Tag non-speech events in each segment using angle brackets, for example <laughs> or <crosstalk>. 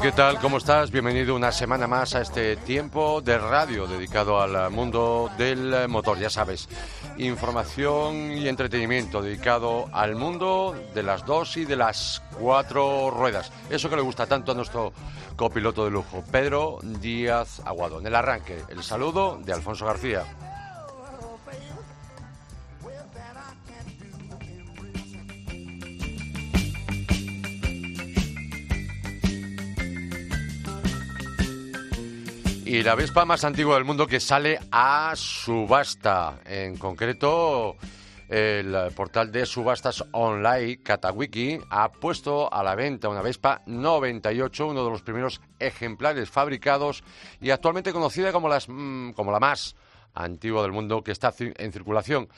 ¿Qué tal? ¿Cómo estás? Bienvenido una semana más a este tiempo de radio dedicado al mundo del motor, ya sabes. Información y entretenimiento dedicado al mundo de las dos y de las cuatro ruedas. Eso que le gusta tanto a nuestro copiloto de lujo, Pedro Díaz Aguado. En el arranque, el saludo de Alfonso García. Y la Vespa más antigua del mundo que sale a subasta. En concreto, el portal de subastas online, Katawiki, ha puesto a la venta una Vespa 98, uno de los primeros ejemplares fabricados y actualmente conocida como, las, mm, como la más antigua del mundo que está en circulación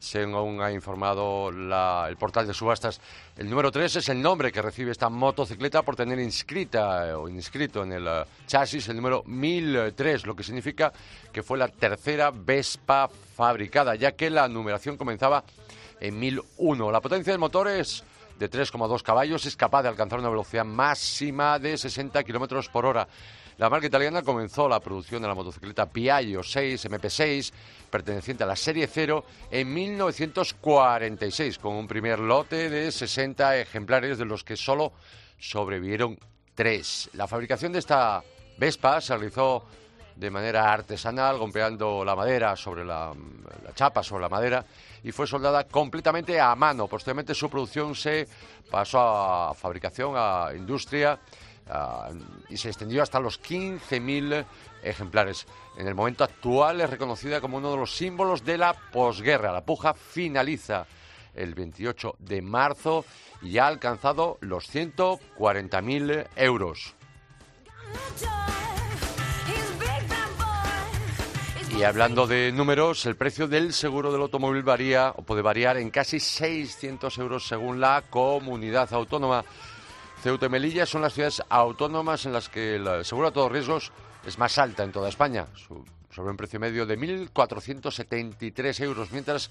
según ha informado el portal de subastas. El número 3 es el nombre que recibe esta motocicleta por tener inscrita eh, o inscrito en el eh, chasis el número 1003, lo que significa que fue la tercera Vespa fabricada, ya que la numeración comenzaba en 1001. La potencia del motor es de 3,2 caballos, es capaz de alcanzar una velocidad máxima de 60 kilómetros por hora. La marca italiana comenzó la producción de la motocicleta Piaggio 6 MP6, perteneciente a la serie 0, en 1946, con un primer lote de 60 ejemplares, de los que solo sobrevivieron tres. La fabricación de esta Vespa se realizó de manera artesanal, golpeando la madera sobre la, la, chapa, sobre la madera, y fue soldada completamente a mano. Posteriormente su producción se pasó a fabricación, a industria, Ah, y se extendió hasta los 15.000 ejemplares. En el momento actual es reconocida como uno de los símbolos de la posguerra. La puja finaliza el 28 de marzo y ha alcanzado los 140.000 euros. Y hablando de números, el precio del seguro del automóvil varía o puede variar en casi 600 euros según la comunidad autónoma. Ceuta y Melilla son las ciudades autónomas en las que el seguro a todos riesgos es más alta en toda España, sobre un precio medio de 1.473 euros, mientras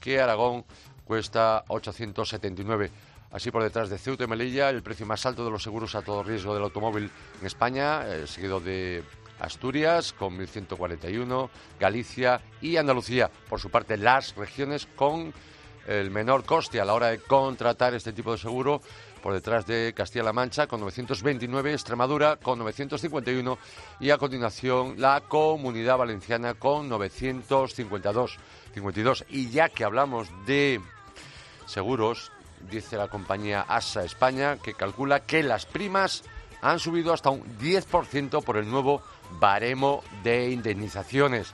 que Aragón cuesta 879. Así por detrás de Ceuta y Melilla, el precio más alto de los seguros a todo riesgo del automóvil en España, eh, seguido de Asturias con 1.141, Galicia y Andalucía. Por su parte, las regiones con el menor coste a la hora de contratar este tipo de seguro por detrás de Castilla-La Mancha con 929, Extremadura con 951 y a continuación la Comunidad Valenciana con 952. 52. Y ya que hablamos de seguros, dice la compañía ASA España que calcula que las primas han subido hasta un 10% por el nuevo baremo de indemnizaciones.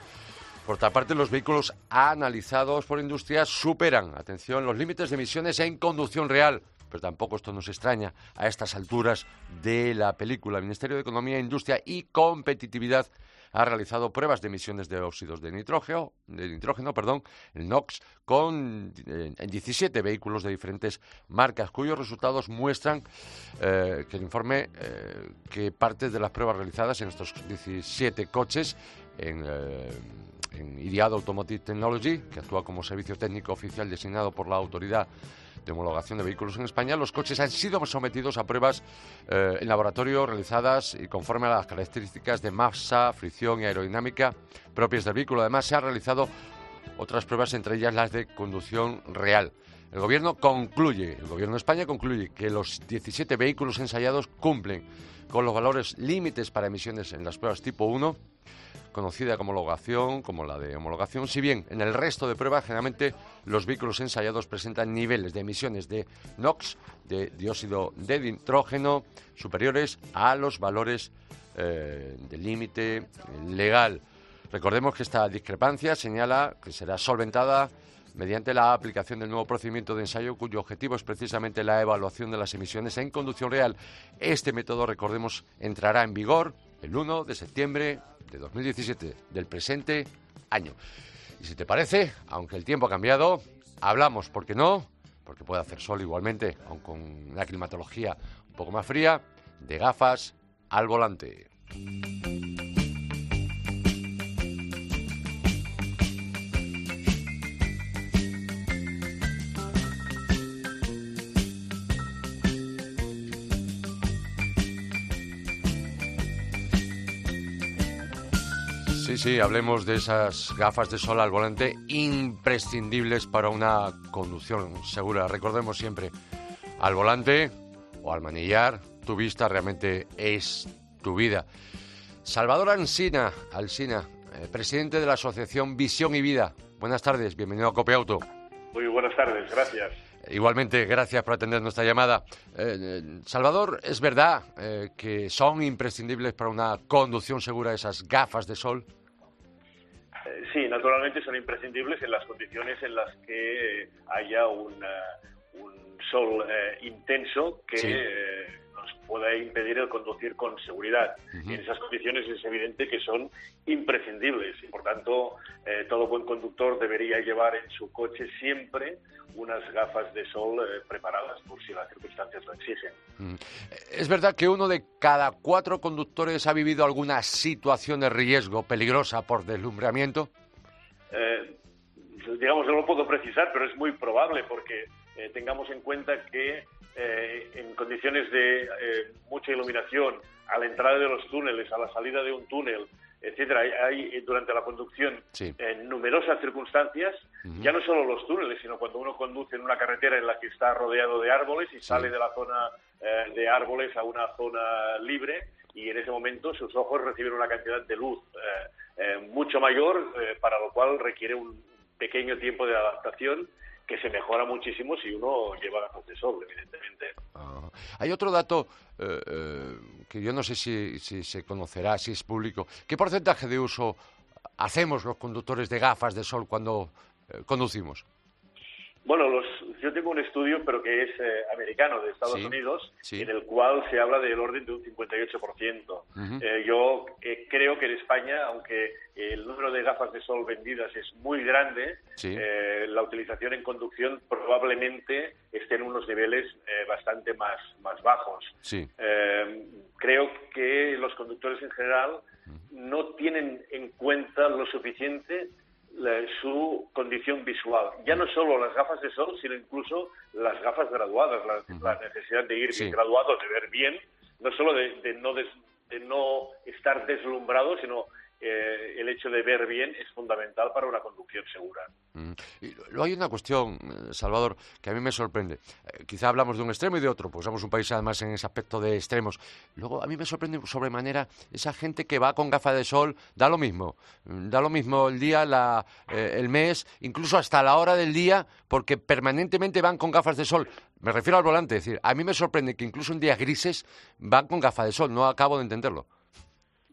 Por otra parte, los vehículos analizados por industria superan, atención, los límites de emisiones en conducción real pero tampoco esto nos extraña a estas alturas de la película. El Ministerio de Economía, Industria y Competitividad ha realizado pruebas de emisiones de óxidos de nitrógeno, de nitrógeno, perdón, el NOx, con eh, en 17 vehículos de diferentes marcas, cuyos resultados muestran eh, que el informe eh, que parte de las pruebas realizadas en estos 17 coches en en IDIAD Automotive Technology, que actúa como servicio técnico oficial designado por la autoridad de homologación de vehículos en España, los coches han sido sometidos a pruebas eh, en laboratorio realizadas y conforme a las características de masa, fricción y aerodinámica propias del vehículo. Además, se han realizado otras pruebas, entre ellas las de conducción real. El gobierno concluye, el gobierno de España concluye que los 17 vehículos ensayados cumplen con los valores límites para emisiones en las pruebas tipo 1 conocida como homologación, como la de homologación, si bien en el resto de pruebas generalmente los vehículos ensayados presentan niveles de emisiones de NOx, de dióxido de nitrógeno, superiores a los valores eh, del límite legal. Recordemos que esta discrepancia señala que será solventada mediante la aplicación del nuevo procedimiento de ensayo cuyo objetivo es precisamente la evaluación de las emisiones en conducción real. Este método, recordemos, entrará en vigor el 1 de septiembre de 2017, del presente año. Y si te parece, aunque el tiempo ha cambiado, hablamos, ¿por qué no?, porque puede hacer sol igualmente, aun con una climatología un poco más fría, de gafas al volante. Sí, sí, hablemos de esas gafas de sol al volante imprescindibles para una conducción segura. Recordemos siempre, al volante o al manillar, tu vista realmente es tu vida. Salvador Ansina, Alsina, eh, presidente de la Asociación Visión y Vida. Buenas tardes, bienvenido a Cope Auto. Muy buenas tardes, gracias. Igualmente, gracias por atender nuestra llamada. Eh, eh, Salvador, ¿es verdad que son imprescindibles para una conducción segura esas gafas de sol? Sí, naturalmente son imprescindibles en las condiciones en las que haya un sol intenso que nos pueda impedir el conducir con seguridad. Y en esas condiciones es evidente que son imprescindibles y, por tanto, eh, todo buen conductor debería llevar en su coche siempre unas gafas de sol eh, preparadas por si las circunstancias lo exigen. Es verdad que uno de cada cuatro conductores ha vivido alguna situación de riesgo peligrosa por deslumbramiento. Eh, digamos, no lo puedo precisar, pero es muy probable porque tengamos en cuenta que eh, en condiciones de eh, mucha iluminación, a la entrada de los túneles, a la salida de un túnel, etcétera. Hay, eh, durante la conducción en numerosas circunstancias, ya no solo los túneles, sino cuando uno conduce en una carretera en la que está rodeado de árboles y sale de la zona de árboles a una zona libre y en ese momento sus ojos reciben una cantidad de luz mucho mayor, para lo cual requiere un pequeño tiempo de adaptación que se mejora muchísimo si uno lleva gafas de sol, evidentemente. Ah. Hay otro dato eh, eh, que yo no sé si, si se conocerá, si es público. ¿Qué porcentaje de uso hacemos los conductores de gafas de sol cuando eh, conducimos? Bueno, los, yo tengo un estudio, pero que es eh, americano, de Estados Unidos, en el cual se habla del orden de un 58%. eh, yo eh, creo que en España, aunque el número de gafas de sol vendidas es muy grande, eh, la utilización en conducción probablemente esté en unos niveles eh, bastante más, más bajos. creo que los conductores en general no tienen en cuenta lo suficiente su condición visual. Ya no solo las gafas de sol, sino incluso las gafas graduadas, la, necesidad de ir graduado, de ver bien, no solo de, no, de no estar deslumbrado, sino eh, el hecho de ver bien es fundamental para una conducción segura. Mm. Y luego hay una cuestión, eh, Salvador, que a mí me sorprende. Eh, quizá hablamos de un extremo y de otro, porque somos un país además en ese aspecto de extremos. Luego a mí me sorprende sobremanera esa gente que va con gafas de sol, da lo mismo, mm, da lo mismo el día, la, el mes, incluso hasta la hora del día, porque permanentemente van con gafas de sol. Me refiero al volante, es decir, a mí me sorprende que incluso en días grises van con gafas de sol, no acabo de entenderlo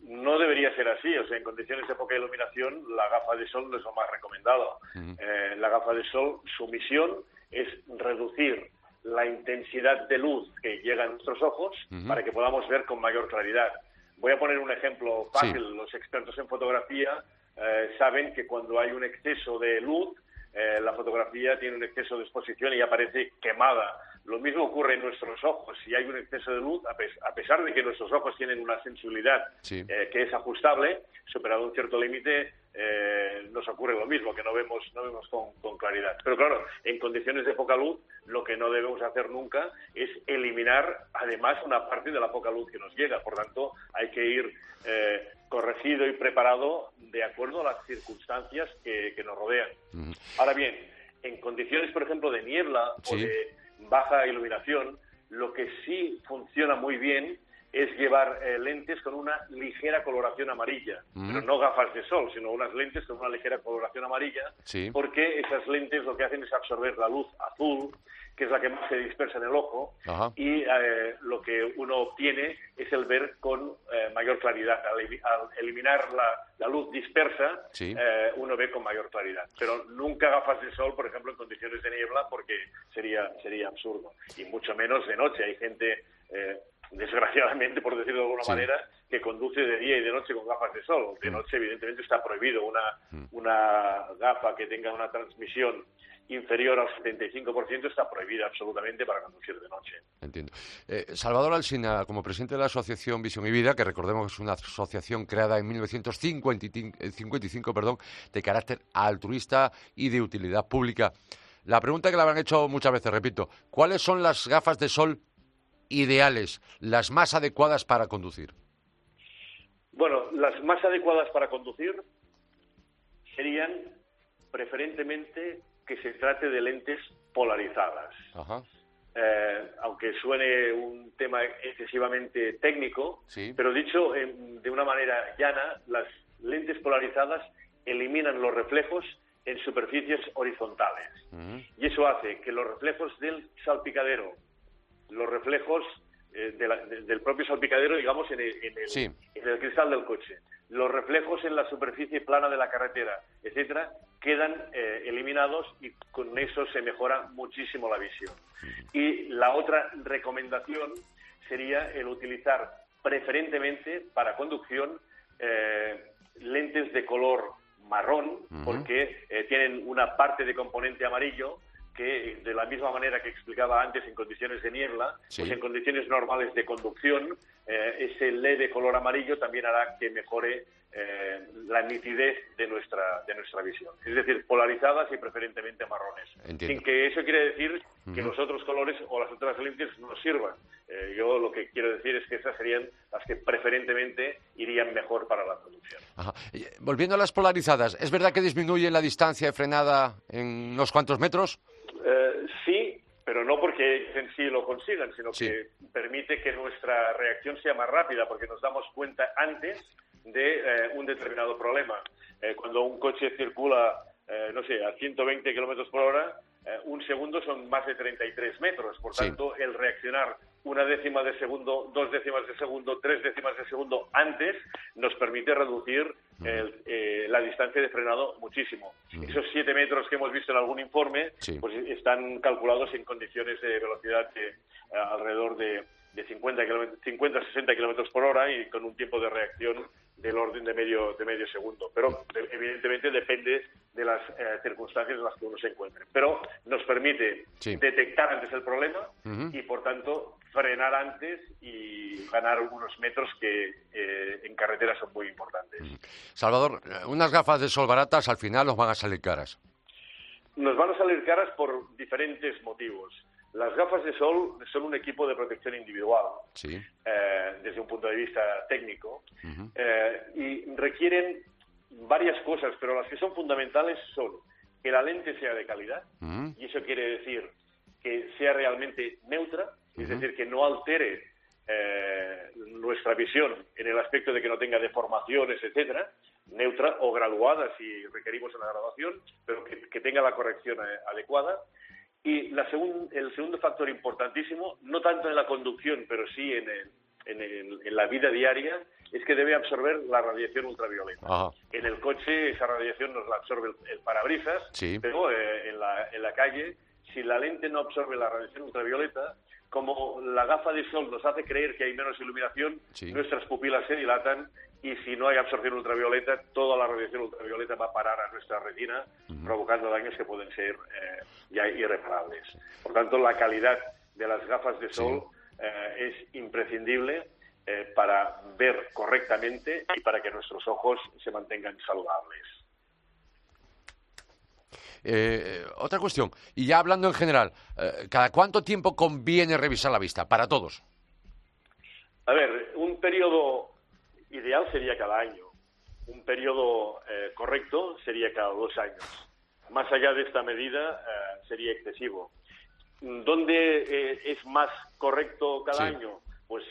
no debería ser así. O sea, en condiciones de poca iluminación, la gafa de sol no es lo más recomendado. Eh, la gafa de sol, su misión es reducir la intensidad de luz que llega a nuestros ojos para que podamos ver con mayor claridad. Voy a poner un ejemplo fácil. Los expertos en fotografía eh, saben que cuando hay un exceso de luz, eh, la fotografía tiene un exceso de exposición y aparece quemada. Lo mismo ocurre en nuestros ojos. Si hay un exceso de luz, a, pesar de que nuestros ojos tienen una sensibilidad eh, que es ajustable, superado un cierto límite, eh, nos ocurre lo mismo, que no vemos, no vemos con, claridad. Pero claro, en condiciones de poca luz, lo que no debemos hacer nunca es eliminar, además, una parte de la poca luz que nos llega. Por tanto, hay que ir eh, corregido y preparado de acuerdo a las circunstancias que, nos rodean. Ahora bien, en condiciones, por ejemplo, de niebla o de baja iluminación, lo que sí funciona muy bien es llevar eh, lentes con una ligera coloración amarilla, pero no gafas de sol, sino unas lentes con una ligera coloración amarilla, porque esas lentes lo que hacen es absorber la luz azul, que es la que más se dispersa en el ojo, y eh, lo que uno obtiene es el ver con eh, mayor claridad. Al, eliminar la, luz dispersa, uno ve con mayor claridad. Pero nunca gafas de sol, por ejemplo, en condiciones de niebla, porque sería, sería absurdo. Y mucho menos de noche. Hay gente desgraciadamente, por decirlo de alguna manera, que conduce de día y de noche con gafas de sol. De mm. noche, evidentemente, está prohibido una, mm. una gafa que tenga una transmisión inferior al 75% está prohibida absolutamente para conducir de noche. Entiendo. Eh, Salvador Alsina, como presidente de la Asociación Visión y Vida, que recordemos que es una asociación creada en 1955 perdón, de carácter altruista y de utilidad pública. La pregunta que le habrán hecho muchas veces, repito, ¿cuáles son las gafas de sol ideales, las más adecuadas para conducir? Bueno, las más adecuadas para conducir serían preferentemente que se trate de lentes polarizadas. Eh, aunque suene un tema excesivamente técnico, pero dicho de una manera llana, las lentes polarizadas eliminan los reflejos en superficies horizontales. Y eso hace que los reflejos del salpicadero, los reflejos eh, del propio salpicadero, digamos, en el, en el cristal del coche, los reflejos en la superficie plana de la carretera, etcétera, quedan eh, eliminados y con eso se mejora muchísimo la visión. Y la otra recomendación sería el utilizar preferentemente para conducción eh, lentes de color marrón, porque eh, tienen una parte de componente amarillo que de la misma manera que explicaba antes en condiciones de niebla, pues en condiciones normales de conducción, ese leve color amarillo también hará que mejore eh, la nitidez de nuestra, de nuestra visión. Es decir, polarizadas y preferentemente marrones. Sin que eso quiere decir que los otros colores o las otras lentes no sirvan. Eh, yo lo que quiero decir es que esas serían las que preferentemente irían mejor para la conducción. Volviendo a las polarizadas, ¿es verdad que disminuye la distancia de frenada en unos cuantos metros? Eh, pero no porque en sí lo consigan, sino que permite que nuestra reacción sea más rápida, porque nos damos cuenta antes de eh, un determinado problema. Eh, cuando un coche circula, eh, no sé, a 120 kilómetros por hora, un segundo son más de 33 metros. Por tanto, el reaccionar una décima de segundo, dos décimas de segundo, tres décimas de segundo antes nos permite reducir la distancia de frenado muchísimo. Esos siete metros que hemos visto en algún informe pues están calculados en condiciones de velocidad de alrededor de, de 50, 50 60 kilómetros por hora y con un tiempo de reacción del orden de medio, de medio segundo. Pero evidentemente depende de las eh, circunstancias en las que uno se encuentre. Pero nos permite detectar antes el problema y, por tanto, frenar antes y ganar unos metros que eh, en carretera son muy importantes. Salvador, unas gafas de sol baratas al final nos van a salir caras. Nos van a salir caras por diferentes motivos. Las gafas de sol son un equipo de protección individual, eh, desde un punto de vista técnico, eh, y requieren varias cosas, pero las que son fundamentales son que la lente sea de calidad, y eso quiere decir que sea realmente neutra, es decir, que no altere eh, nuestra visión en el aspecto de que no tenga deformaciones, etcétera, neutra o graduada si requerimos una graduación, pero que tenga la corrección adecuada y la el segundo factor importantísimo, no tanto en la conducción, pero sí en, en, la vida diaria, es que debe absorber la radiación ultravioleta. En el coche esa radiación nos la absorbe el, parabrisas, pero eh, en, la, en la calle, si la lente no absorbe la radiación ultravioleta, como la gafa de sol nos hace creer que hay menos iluminación, nuestras pupilas se dilatan y si no hay absorción ultravioleta, toda la radiación ultravioleta va a parar a nuestra retina, provocando daños que pueden ser eh, ya irreparables. Por tanto, la calidad de las gafas de sol eh, es imprescindible eh, para ver correctamente y para que nuestros ojos se mantengan saludables. otra cuestión, y ya hablando en general, ¿cada cuánto tiempo conviene revisar la vista? Para todos. A ver, un periodo ideal sería cada año. Un periodo eh, correcto sería cada dos años. Más allá de esta medida eh, sería excesivo. ¿Dónde eh, es más correcto cada año? Pues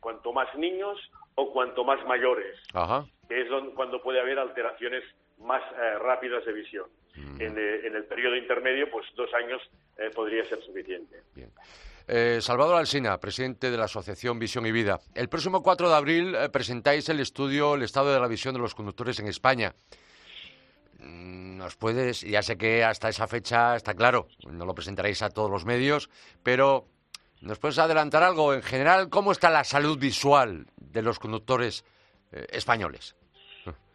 cuanto más niños o cuanto más mayores, que es cuando puede haber alteraciones más rápidas de visión. Mm. En, en, el periodo intermedio, pues dos años podría ser suficiente. Bien. Eh, Salvador Alsina, presidente de la Asociación Visión y Vida. El próximo 4 de abril eh, presentáis el estudio El estado de la visión de los conductores en España. Mm, Nos puedes, ya sé que hasta esa fecha está claro, no lo presentaréis a todos los medios, pero ¿nos puedes adelantar algo? En general, ¿cómo está la salud visual de los conductores eh, españoles?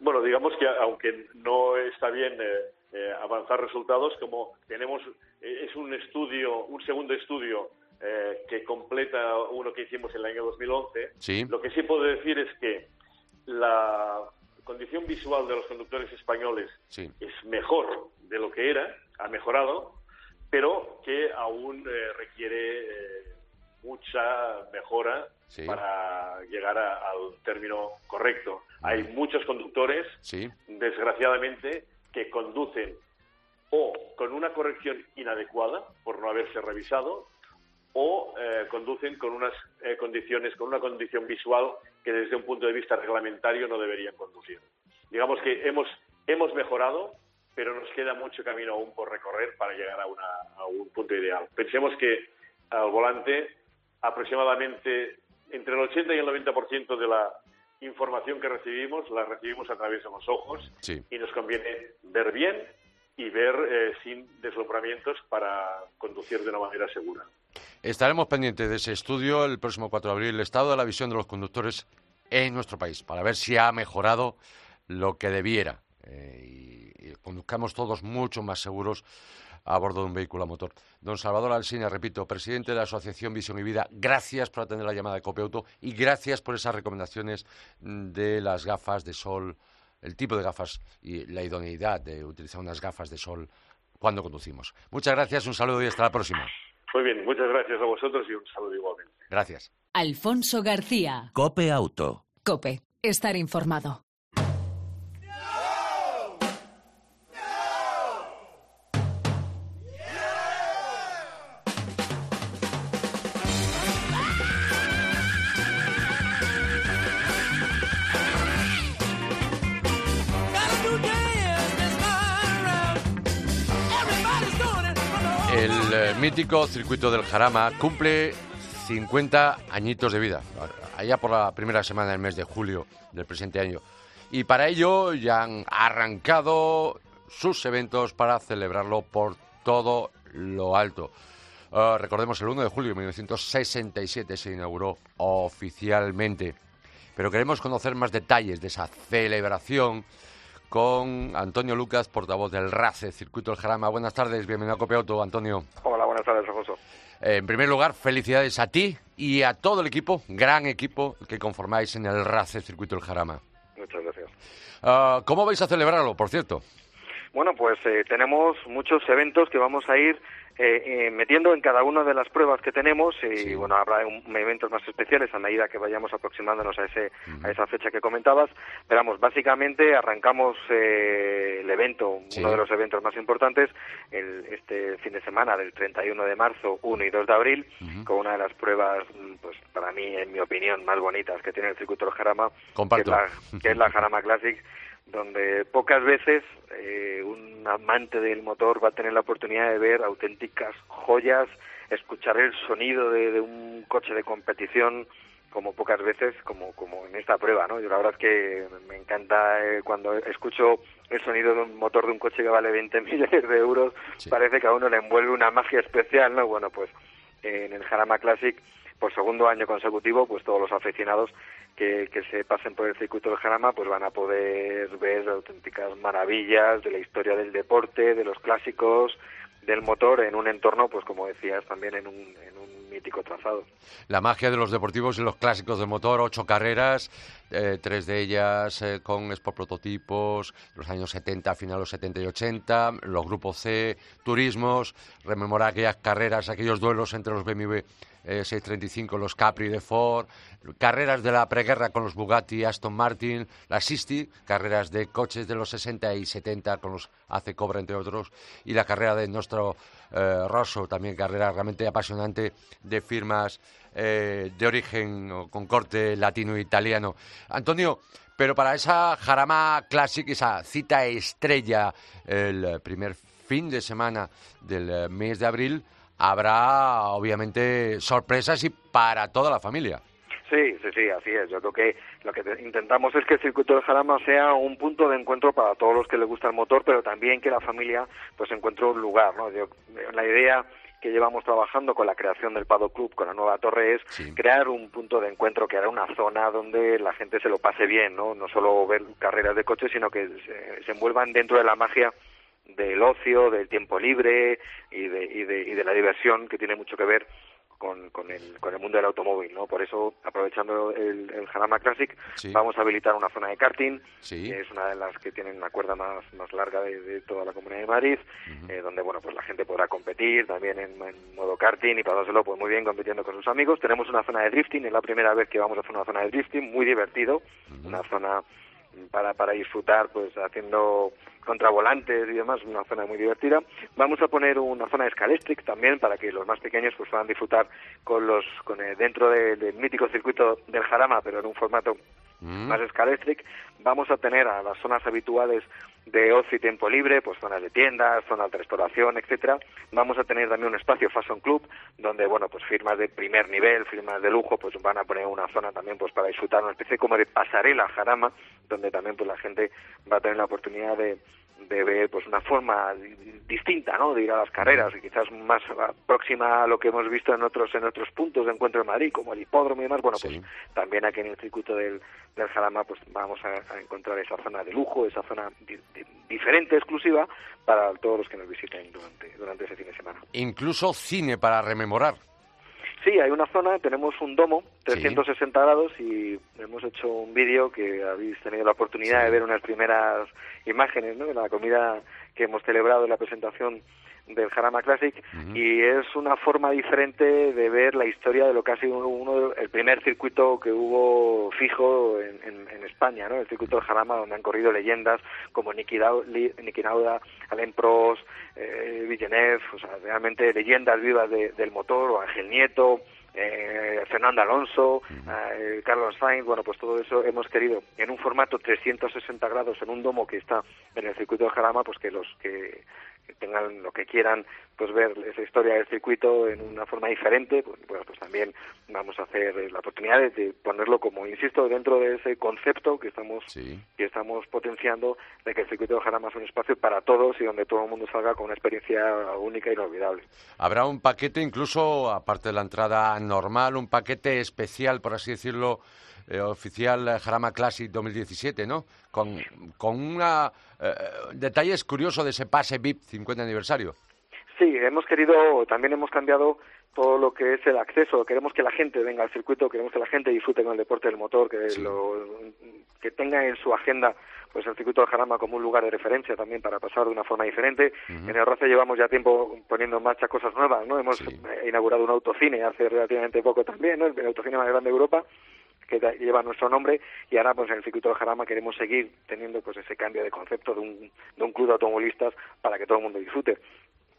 Bueno, digamos que aunque no está bien eh, avanzar resultados, como tenemos, es un estudio, un segundo estudio eh, que completa uno que hicimos en el año 2011. Lo que sí puedo decir es que la condición visual de los conductores españoles es mejor de lo que era, ha mejorado, pero que aún requiere mucha mejora para llegar al término correcto. Hay muchos conductores, desgraciadamente, que conducen o con una corrección inadecuada por no haberse revisado o eh, conducen con unas eh, condiciones, con una condición visual que desde un punto de vista reglamentario no deberían conducir. Digamos que hemos, hemos mejorado, pero nos queda mucho camino aún por recorrer para llegar a, a un punto ideal. Pensemos que al volante aproximadamente entre el 80 y el 90% de la información que recibimos la recibimos a través de los ojos y nos conviene ver bien y ver eh, sin deslumbramientos para conducir de una manera segura. Estaremos pendientes de ese estudio el próximo 4 de abril, el estado de la visión de los conductores en nuestro país, para ver si ha mejorado lo que debiera eh, y, conduzcamos todos mucho más seguros a bordo de un vehículo a motor. Don Salvador Alsina, repito, presidente de la Asociación Visión y Vida, gracias por atender la llamada de Copiauto y gracias por esas recomendaciones de las gafas de sol, el tipo de gafas y la idoneidad de utilizar unas gafas de sol cuando conducimos. Muchas gracias, un saludo y hasta la próxima. Muy bien, muchas gracias a vosotros y un saludo igualmente. Gracias. Alfonso García. Cope Auto. Cope, estar informado. Mítico circuito del Jarama cumple 50 añitos de vida, allá por la primera semana del mes de julio del presente año. Y para ello ya han arrancado sus eventos para celebrarlo por todo lo alto. Ah, recordemos, el 1 de julio de 1967 se inauguró oficialmente. Pero queremos conocer más detalles de esa celebración con Antonio Lucas, portavoz del RACE, Circuito del Jarama. Buenas tardes, bienvenido a Copiauto, Antonio. Hola, tardes, Alfonso. Eh, en primer lugar, felicidades a ti y a todo el equipo, gran equipo que conformáis en el RACE Circuito del Jarama. Muchas gracias. Ah, ¿Cómo vais a celebrarlo, por cierto? Bueno, pues eh, tenemos muchos eventos que vamos a ir eh, eh, metiendo en cada una de las pruebas que tenemos y bueno habrá eventos más especiales a medida que vayamos aproximándonos a ese a esa fecha que comentabas. Pero vamos básicamente arrancamos eh, el evento uno de los eventos más importantes el, este fin de semana del 31 de marzo 1 y 2 de abril con una de las pruebas pues para mí en mi opinión más bonitas que tiene el circuito del Jarama que es, la, que es la <laughs> Jarama Classic donde pocas veces eh, un amante del motor va a tener la oportunidad de ver auténticas joyas, escuchar el sonido de, un coche de competición como pocas veces como como en esta prueba, ¿no? Yo la verdad es que me encanta eh, cuando escucho el sonido de un motor de un coche que vale 20 <laughs> millones de euros, parece que a uno le envuelve una magia especial, ¿no? Bueno, pues en el Jarama Classic por segundo año consecutivo, pues todos los aficionados que, que se pasen por el circuito del Jarama pues van a poder ver auténticas maravillas de la historia del deporte, de los clásicos, del motor en un entorno, pues como decías, también en un, en un mítico trazado. La magia de los deportivos y los clásicos del motor, ocho carreras, eh, tres de ellas eh, con Sport Prototipos, los años 70, final los 70 y 80, los grupos C, turismos, rememorar aquellas carreras, aquellos duelos entre los BMW 635, eh, los Capri de Ford, carreras de la preguerra con los Bugatti, Aston Martin, la Sisti, carreras de coches de los 60 y 70 con los AC Cobra, entre otros, y la carrera de nuestro eh, Rosso, también carrera realmente apasionante de firmas eh, de origen con corte latino-italiano. Antonio, pero para esa Jarama Classic, esa cita estrella, el primer fin de semana del mes de abril, habrá obviamente sorpresas y para toda la familia. Sí, sí, sí, así es. Yo creo que lo que intentamos es que el circuito del Jarama sea un punto de encuentro para todos los que les gusta el motor, pero también que la familia pues encuentre un lugar, ¿no? la idea que llevamos trabajando con la creación del Pado Club, con la nueva torre, es crear un punto de encuentro, crear una zona donde la gente se lo pase bien, ¿no? No solo ver carreras de coches, sino que se envuelvan dentro de la magia del ocio, del tiempo libre y de, y de, y de la diversión que tiene mucho que ver con, con, el, con el mundo del automóvil, ¿no? Por eso, aprovechando el, el Jarama Classic, vamos a habilitar una zona de karting, que es una de las que tienen la cuerda más, más larga de, toda la Comunidad de Madrid, eh, donde, bueno, pues la gente podrá competir también en, modo karting y pasárselo pues muy bien compitiendo con sus amigos. Tenemos una zona de drifting, es la primera vez que vamos a hacer una zona de drifting, muy divertido, una zona para, para disfrutar pues haciendo contravolantes y demás, una zona muy divertida. Vamos a poner una zona de también para que los más pequeños pues puedan disfrutar con los con dentro del mítico circuito del Jarama, pero en un formato mm. más Scalestric. Vamos a tener a las zonas habituales de ocio y tiempo libre, pues zonas de tiendas, zonas de restauración, etcétera. Vamos a tener también un espacio Fashion Club donde bueno, pues firmas de primer nivel, firmas de lujo, pues van a poner una zona también pues para disfrutar una especie como de pasarela jarama, donde también pues la gente va a tener la oportunidad de de ver pues una forma distinta ¿no? de ir a las carreras y quizás más próxima a lo que hemos visto en otros en otros puntos de encuentro en Madrid como el hipódromo y demás bueno pues también aquí en el circuito del, del Jarama pues vamos a, encontrar esa zona de lujo esa zona diferente exclusiva para todos los que nos visiten durante durante ese fin de semana. Incluso cine para rememorar Sí, hay una zona, tenemos un domo, 360 grados, y hemos hecho un vídeo que habéis tenido la oportunidad de ver unas primeras imágenes ¿no? de la comida que hemos celebrado en la presentación del Jarama Classic y es una forma diferente de ver la historia de lo que ha sido uno, el primer circuito que hubo fijo en, en, España, ¿no? el circuito del Jarama donde han corrido leyendas como Niki, Nauda, Alain Prost, eh, Villeneuve, o sea, realmente leyendas vivas del motor, o Ángel Nieto, eh, Fernando Alonso, eh, Carlos Sainz, bueno, pues todo eso hemos querido en un formato 360 grados en un domo que está en el circuito de Jarama, pues que los que tengan lo que quieran pues ver esa historia del circuito en una forma diferente pues, bueno pues también vamos a hacer la oportunidad de, ponerlo como insisto dentro de ese concepto que estamos que estamos potenciando de que el circuito de Jarama es un espacio para todos y donde todo el mundo salga con una experiencia única e inolvidable. Habrá un paquete incluso aparte de la entrada normal un paquete especial por así decirlo eh, oficial Jarama Classic 2017, ¿no? Con, con una, eh, detalles curiosos de ese pase VIP 50 aniversario. Sí, hemos querido, también hemos cambiado todo lo que es el acceso. Queremos que la gente venga al circuito, queremos que la gente disfrute con el deporte del motor, que, lo, que tenga en su agenda pues el circuito de Jarama como un lugar de referencia también para pasar de una forma diferente. En el Roce llevamos ya tiempo poniendo en marcha cosas nuevas, ¿no? Hemos inaugurado un autocine hace relativamente poco también, ¿no? El autocine más grande de Europa que lleva nuestro nombre y ahora pues en el circuito de Jarama queremos seguir teniendo pues ese cambio de concepto de un, de un club de automovilistas para que todo el mundo disfrute.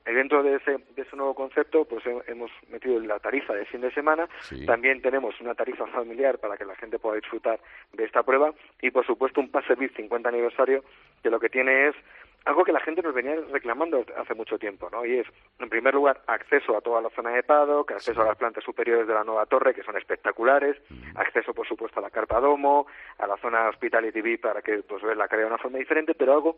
Y dentro de ese, de ese nuevo concepto, pues hemos metido la tarifa de fin de semana. También tenemos una tarifa familiar para que la gente pueda disfrutar de esta prueba. Y, por supuesto, un pase VIP 50 aniversario, que lo que tiene es algo que la gente nos venía reclamando hace mucho tiempo, ¿no? Y es, en primer lugar, acceso a toda la zona de que acceso a las plantas superiores de la nueva torre, que son espectaculares, acceso, por supuesto, a la carpa domo, a la zona Hospitality VIP para que, pues, ver la carrera de una forma diferente, pero algo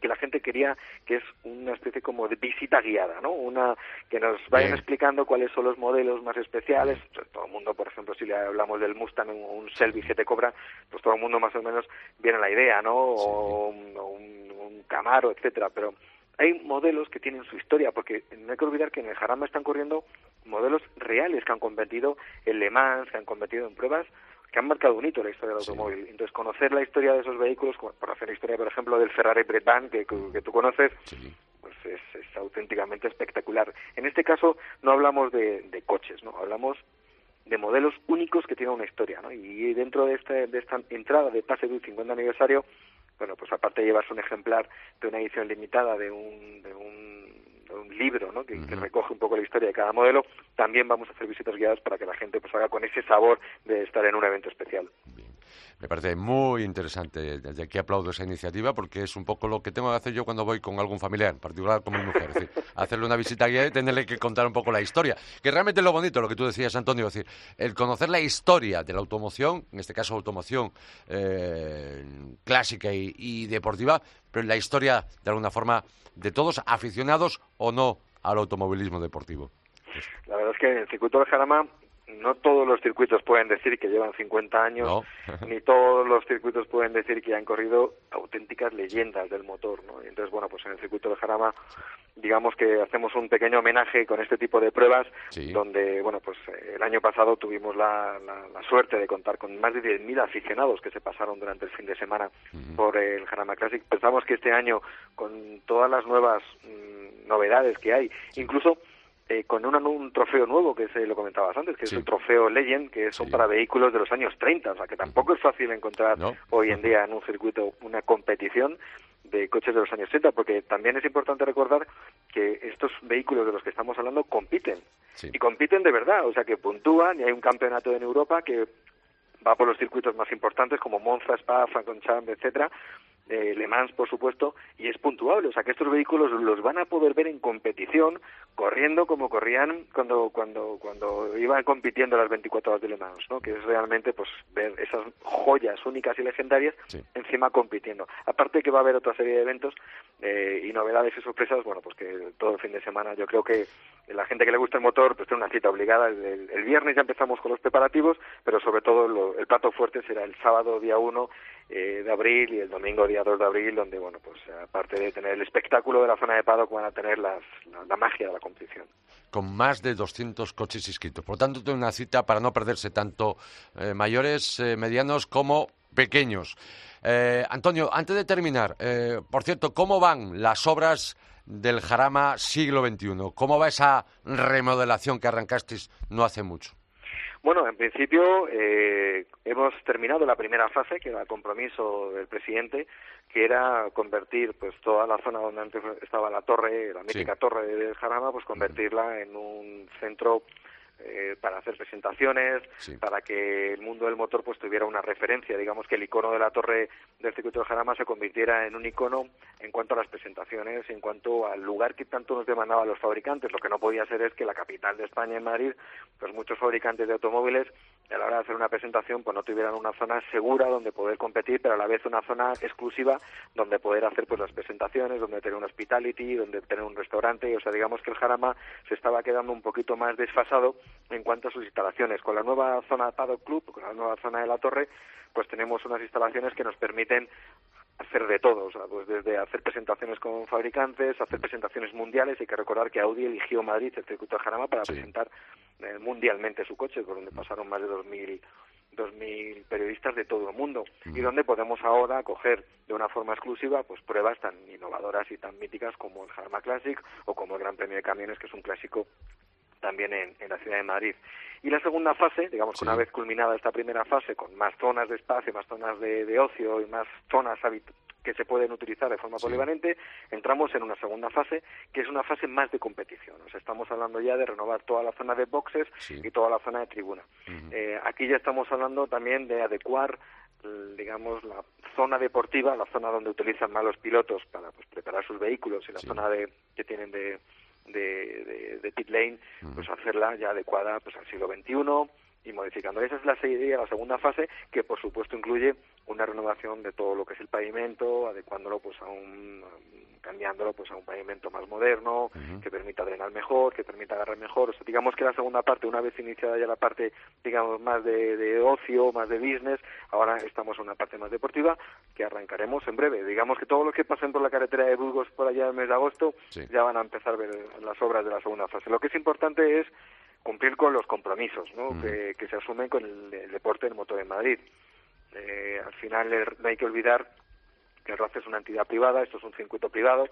que la gente quería que es una especie como de visita guiada, ¿no? Una que nos vayan explicando cuáles son los modelos más especiales. Todo el mundo, por ejemplo, si le hablamos del Mustang o un Selby te Cobra, pues todo el mundo más o menos viene la idea, ¿no? O, un, Camaro, etcétera, pero hay modelos que tienen su historia, porque no hay que olvidar que en el Jarama están corriendo modelos reales que han competido en Le Mans, que han competido en pruebas que han marcado un hito en la historia del automóvil. Entonces, conocer la historia de esos vehículos, por hacer la historia, por ejemplo, del Ferrari Breton, que, que, tú conoces, pues es, es, auténticamente espectacular. En este caso, no hablamos de, de coches, ¿no? Hablamos de modelos únicos que tienen una historia, ¿no? Y dentro de, este, de esta entrada de Pase del 50 aniversario, bueno, pues aparte de llevarse un ejemplar de una edición limitada de un, de un un libro ¿no? que, recoge un poco la historia de cada modelo, también vamos a hacer visitas guiadas para que la gente pues haga con ese sabor de estar en un evento especial. Me parece muy interesante. Desde aquí aplaudo esa iniciativa porque es un poco lo que tengo que hacer yo cuando voy con algún familiar, en particular con mi mujer. Es decir, hacerle una visita guiada y tenerle que contar un poco la historia. Que realmente es lo bonito, lo que tú decías, Antonio, es decir, el conocer la historia de la automoción, en este caso automoción eh, clásica y deportiva, pero la historia, de alguna forma, de todos aficionados o no al automovilismo deportivo. La verdad es que el circuito de Jarama no todos los circuitos pueden decir que llevan 50 años, <laughs> ni todos los circuitos pueden decir que han corrido auténticas leyendas del motor, ¿no? Y entonces, bueno, pues en el circuito de Jarama, digamos que hacemos un pequeño homenaje con este tipo de pruebas, donde, bueno, pues eh, el año pasado tuvimos la, la, suerte de contar con más de 10.000 aficionados que se pasaron durante el fin de semana por el Jarama Classic. Pensamos que este año, con todas las nuevas mm, novedades que hay, incluso eh, con un trofeo nuevo, que se lo comentabas antes, que es el trofeo Legend, que son para vehículos de los años 30, o sea que tampoco es fácil encontrar hoy en día en un circuito una competición de coches de los años 30, porque también es importante recordar que estos vehículos de los que estamos hablando compiten, y compiten de verdad, o sea que puntúan y hay un campeonato en Europa que va por los circuitos más importantes como Monza, Spa, Francorchamps, etcétera, eh, Le Mans, por supuesto, y es puntuable. O sea, que estos vehículos los van a poder ver en competición, corriendo como corrían cuando cuando cuando iban compitiendo las 24 horas de Le Mans, ¿no? Que es realmente, pues, ver esas joyas únicas y legendarias encima compitiendo. Aparte que va a haber otra serie de eventos eh, y novedades y sorpresas, bueno, pues que todo el fin de semana yo creo que la gente que le gusta el motor, pues tiene una cita obligada. El, viernes ya empezamos con los preparativos, pero sobre todo el plato fuerte será el sábado día 1 eh, de abril y el domingo día 2 de abril, donde, bueno, pues aparte de tener el espectáculo de la zona de paddock, van a tener las, la, magia de la competición. Con más de 200 coches inscritos. Por tanto, tengo una cita para no perderse tanto eh, mayores, eh, medianos como pequeños. Antonio, antes de terminar, por cierto, ¿cómo van las obras del Jarama siglo XXI? ¿Cómo va esa remodelación que arrancasteis no hace mucho? Bueno, en principio eh, hemos terminado la primera fase, que era el compromiso del presidente, que era convertir pues toda la zona donde antes estaba la torre, la mítica torre del Jarama, pues convertirla en un centro eh, para hacer presentaciones, para que el mundo del motor pues tuviera una referencia, digamos que el icono de la torre del circuito de Jarama se convirtiera en un icono en cuanto a las presentaciones, en cuanto al lugar que tanto nos demandaban los fabricantes. Lo que no podía ser es que la capital de España, en Madrid, pues muchos fabricantes de automóviles a la hora de hacer una presentación pues no tuvieran una zona segura donde poder competir, pero a la vez una zona exclusiva donde poder hacer pues las presentaciones, donde tener un hospitality, donde tener un restaurante, o sea, digamos que el Jarama se estaba quedando un poquito más desfasado en cuanto a sus instalaciones. Con la nueva zona Paddock Club, con la nueva zona de la torre, pues tenemos unas instalaciones que nos permiten hacer de todo, o sea, pues desde hacer presentaciones con fabricantes, hacer presentaciones mundiales, hay que recordar que Audi eligió Madrid, el circuito de Jarama, para presentar eh, mundialmente su coche, por donde pasaron más de 2.000 2.000 periodistas de todo el mundo. Y donde podemos ahora coger de una forma exclusiva pues pruebas tan innovadoras y tan míticas como el Jarama Classic o como el Gran Premio de Camiones que es un clásico también en, la ciudad de Madrid. Y la segunda fase, digamos que una vez culminada esta primera fase, con más zonas de espacio, más zonas de, ocio y más zonas que se pueden utilizar de forma polivalente, entramos en una segunda fase, que es una fase más de competición. O sea, estamos hablando ya de renovar toda la zona de boxes y toda la zona de tribuna. Eh, aquí ya estamos hablando también de adecuar digamos la zona deportiva, la zona donde utilizan más los pilotos para pues, preparar sus vehículos y la zona de, que tienen de, de, de, pit lane, pues hacerla ya adecuada pues al siglo XXI y modificando. Esa es la, la segunda fase que por supuesto incluye una renovación de todo lo que es el pavimento, adecuándolo pues a un cambiándolo pues a un pavimento más moderno, que permita drenar mejor, que permita agarrar mejor. O sea, digamos que la segunda parte, una vez iniciada ya la parte, digamos, más de, de ocio, más de business, ahora estamos en una parte más deportiva que arrancaremos en breve. Digamos que todos los que pasen por la carretera de Burgos por allá el mes de agosto ya van a empezar a ver las obras de la segunda fase. Lo que es importante es cumplir con los compromisos ¿no? que, se asumen con el, deporte del motor en Madrid. Eh, al final no hay que olvidar que el RAF es una entidad privada, esto es un circuito privado,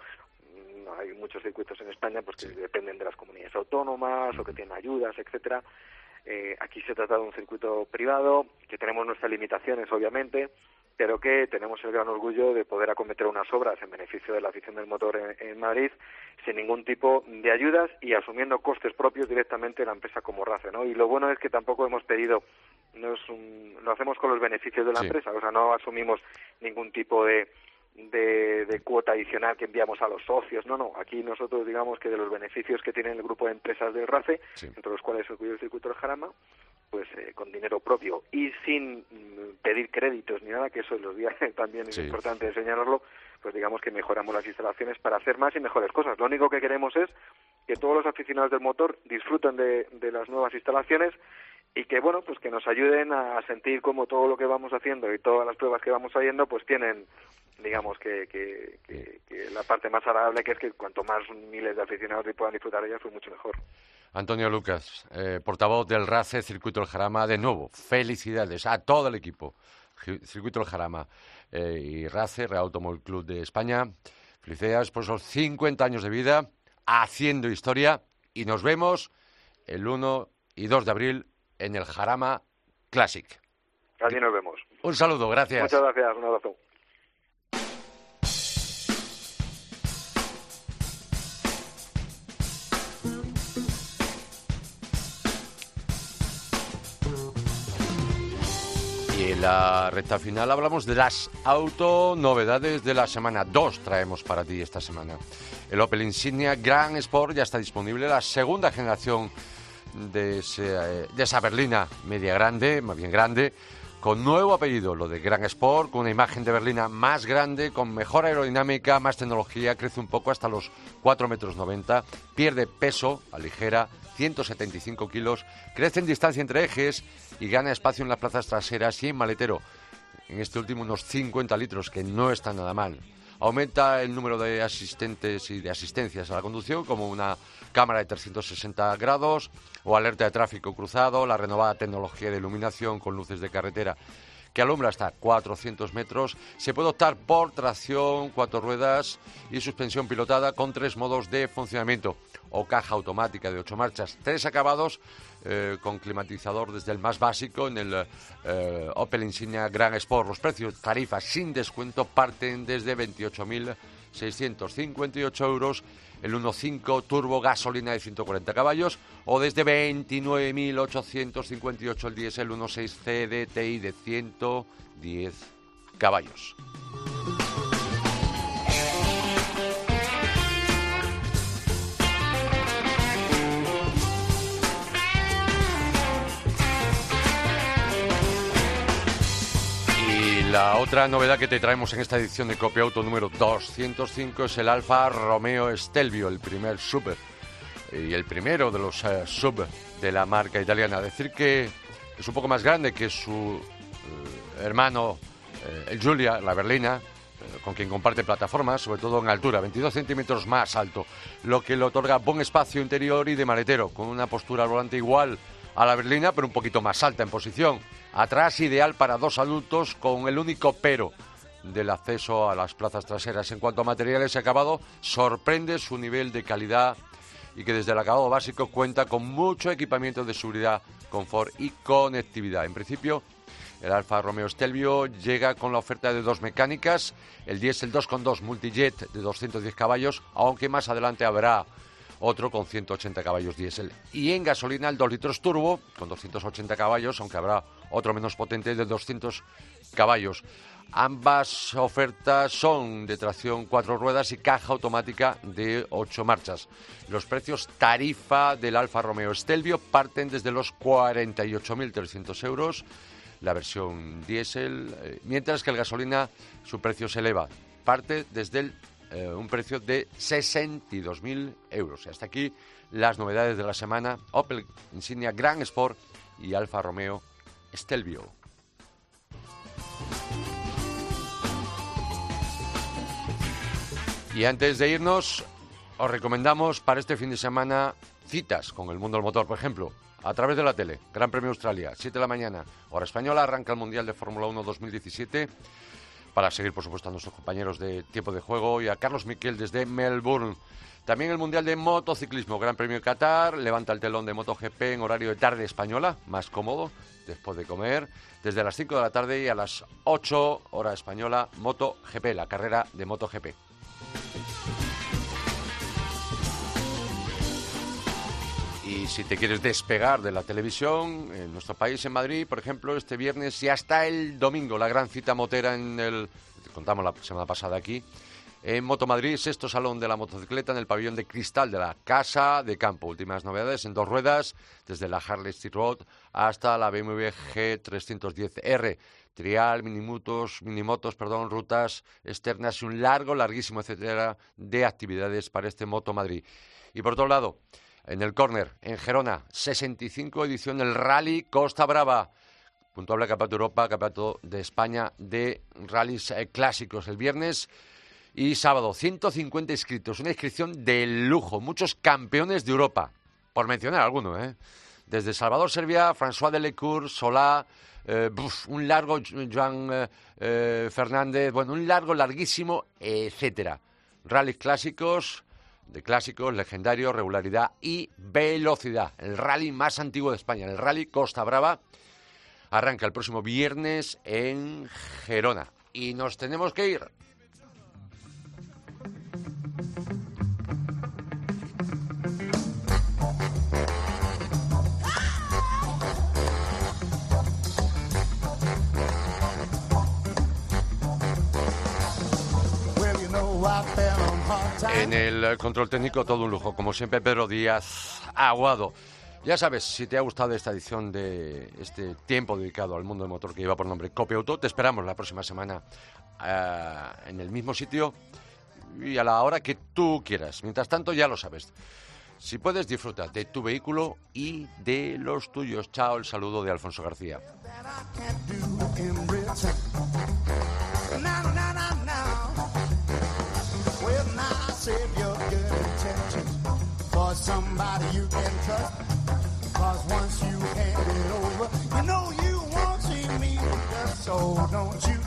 mm, hay muchos circuitos en España pues que dependen de las comunidades autónomas o que tienen ayudas, etcétera. Eh, aquí se trata de un circuito privado, que tenemos nuestras limitaciones, obviamente, pero que tenemos el gran orgullo de poder acometer unas obras en beneficio de la afición del motor en, Madrid sin ningún tipo de ayudas y asumiendo costes propios directamente la empresa como RACE, ¿no? Y lo bueno es que tampoco hemos pedido, no es un, lo hacemos con los beneficios de la empresa, o sea, no asumimos ningún tipo de, de, cuota adicional que enviamos a los socios. No, no, aquí nosotros digamos que de los beneficios que tiene el grupo de empresas del RACE, entre los cuales incluye el circuito del Jarama, pues eh, con dinero propio y sin mm, pedir créditos ni nada, que eso en los días <laughs> también es importante señalarlo, pues digamos que mejoramos las instalaciones para hacer más y mejores cosas. Lo único que queremos es que todos los aficionados del motor disfruten de, de las nuevas instalaciones y que bueno pues que nos ayuden a sentir como todo lo que vamos haciendo y todas las pruebas que vamos haciendo pues tienen digamos que, que, que, la parte más agradable que es que cuanto más miles de aficionados puedan disfrutar ellas pues mucho mejor Antonio Lucas eh, portavoz del RACE Circuito del Jarama de nuevo felicidades a todo el equipo Circuito del Jarama eh, y RACE Real Automóvil Club de España felicidades por esos 50 años de vida haciendo historia y nos vemos el 1 y 2 de abril en el Jarama Classic. Allí nos vemos. Un saludo, gracias. Muchas gracias, un abrazo. La recta final hablamos de las autonovedades de la semana. Dos traemos para ti esta semana. El Opel Insignia Grand Sport ya está disponible, la segunda generación de, eh, de esa berlina media grande, más bien grande, con nuevo apellido, lo de Grand Sport, con una imagen de berlina más grande, con mejor aerodinámica, más tecnología, crece un poco hasta los 4 metros 90, pierde peso, ligera, 175 kilos, crece en distancia entre ejes y gana espacio en las plazas traseras y en maletero. En este último unos 50 litros, que no está nada mal. Aumenta el número de asistentes y de asistencias a la conducción, como una cámara de 360 grados o alerta de tráfico cruzado, la renovada tecnología de iluminación con luces de carretera que alumbra hasta 400 metros. Se puede optar por tracción, cuatro ruedas y suspensión pilotada con tres modos de funcionamiento o caja automática de ocho marchas. Tres acabados eh, con climatizador desde el más básico en el eh, Opel Insignia Grand Sport. Los precios, tarifas sin descuento, parten desde 28.658 euros el 1.5 turbo gasolina de 140 caballos o desde 29.858 el diésel 1.6 CDTI de 110 caballos. La otra novedad que te traemos en esta edición de Copia Auto número 205 es el Alfa Romeo Stelvio, el primer sub y el primero de los eh, sub de la marca italiana. Decir que es un poco más grande que su eh, hermano, eh, el Giulia, la berlina, con quien comparte plataformas, sobre todo en altura, 22 centímetros más alto, lo que le otorga buen espacio interior y de maletero, con una postura al volante igual a la berlina, pero un poquito más alta en posición Atrás ideal para dos adultos con el único pero del acceso a las plazas traseras. En cuanto a materiales y acabado, sorprende su nivel de calidad y que desde el acabado básico cuenta con mucho equipamiento de seguridad, confort y conectividad. En principio, el Alfa Romeo Stelvio llega con la oferta de dos mecánicas, el diésel 2.2 Multijet de 210 caballos, aunque más adelante habrá otro con 180 caballos diésel. Y en gasolina el 2 litros turbo con 280 caballos, aunque habrá otro menos potente de 200 caballos. Ambas ofertas son de tracción cuatro ruedas y caja automática de ocho marchas. Los precios tarifa del Alfa Romeo Stelvio parten desde los 48.300 euros, la versión diésel, eh, mientras que el gasolina su precio se eleva. Parte desde el eh, un precio de 62.000 euros. Hasta aquí las novedades de la semana. Opel Insignia Grand Sport y Alfa Romeo Stelvio. Y antes de irnos, os recomendamos para este fin de semana citas con el mundo del motor, por ejemplo, a través de la tele. Gran Premio Australia, 7 de la mañana, hora española, arranca el Mundial de Fórmula 1 2017 para seguir, por supuesto, a nuestros compañeros de tiempo de juego y a Carlos Miquel desde Melbourne. También el Mundial de Motociclismo, Gran Premio de Qatar, levanta el telón de MotoGP en horario de tarde española, más cómodo, después de comer, desde las 5 de la tarde y a las 8 hora española, MotoGP, la carrera de MotoGP. Si te quieres despegar de la televisión, en nuestro país, en Madrid, por ejemplo, este viernes y hasta el domingo, la gran cita motera en el... contamos la semana pasada aquí. En Moto Madrid, sexto salón de la motocicleta en el pabellón de cristal de la Casa de Campo. Últimas novedades en dos ruedas, desde la Harley Street Road hasta la BMW G310R. Trial, minimotos, minimotos, perdón, rutas externas y un largo, larguísimo etcétera de actividades para este Moto Madrid. Y por otro lado, En el córner, en Gerona, 65 edición del Rally Costa Brava. Puntuable Campeonato Europa, Campeonato de España de rallies eh, clásicos. El viernes y sábado, 150 inscritos. Una inscripción de lujo. Muchos campeones de Europa, por mencionar algunos, ¿eh? Desde Salvador Serbia, François Delecourt, Solá, eh, un largo Joan eh, eh, Fernández, bueno, un largo, larguísimo, etcétera. Rallys clásicos, de clásicos, legendarios, regularidad y velocidad. El rally más antiguo de España, el rally Costa Brava, arranca el próximo viernes en Gerona. Y nos tenemos que ir. En el control técnico todo un lujo, como siempre Pedro Díaz Aguado. Ya sabes, si te ha gustado esta edición de este tiempo dedicado al mundo del motor que lleva por nombre Copia Auto, te esperamos la próxima semana eh, en el mismo sitio y a la hora que tú quieras. Mientras tanto, ya lo sabes. Si puedes, disfruta de tu vehículo y de los tuyos. Chao, el saludo de Alfonso García. Save your good intentions for somebody you can trust. Cause once you hand it over, you know you won't see me so don't you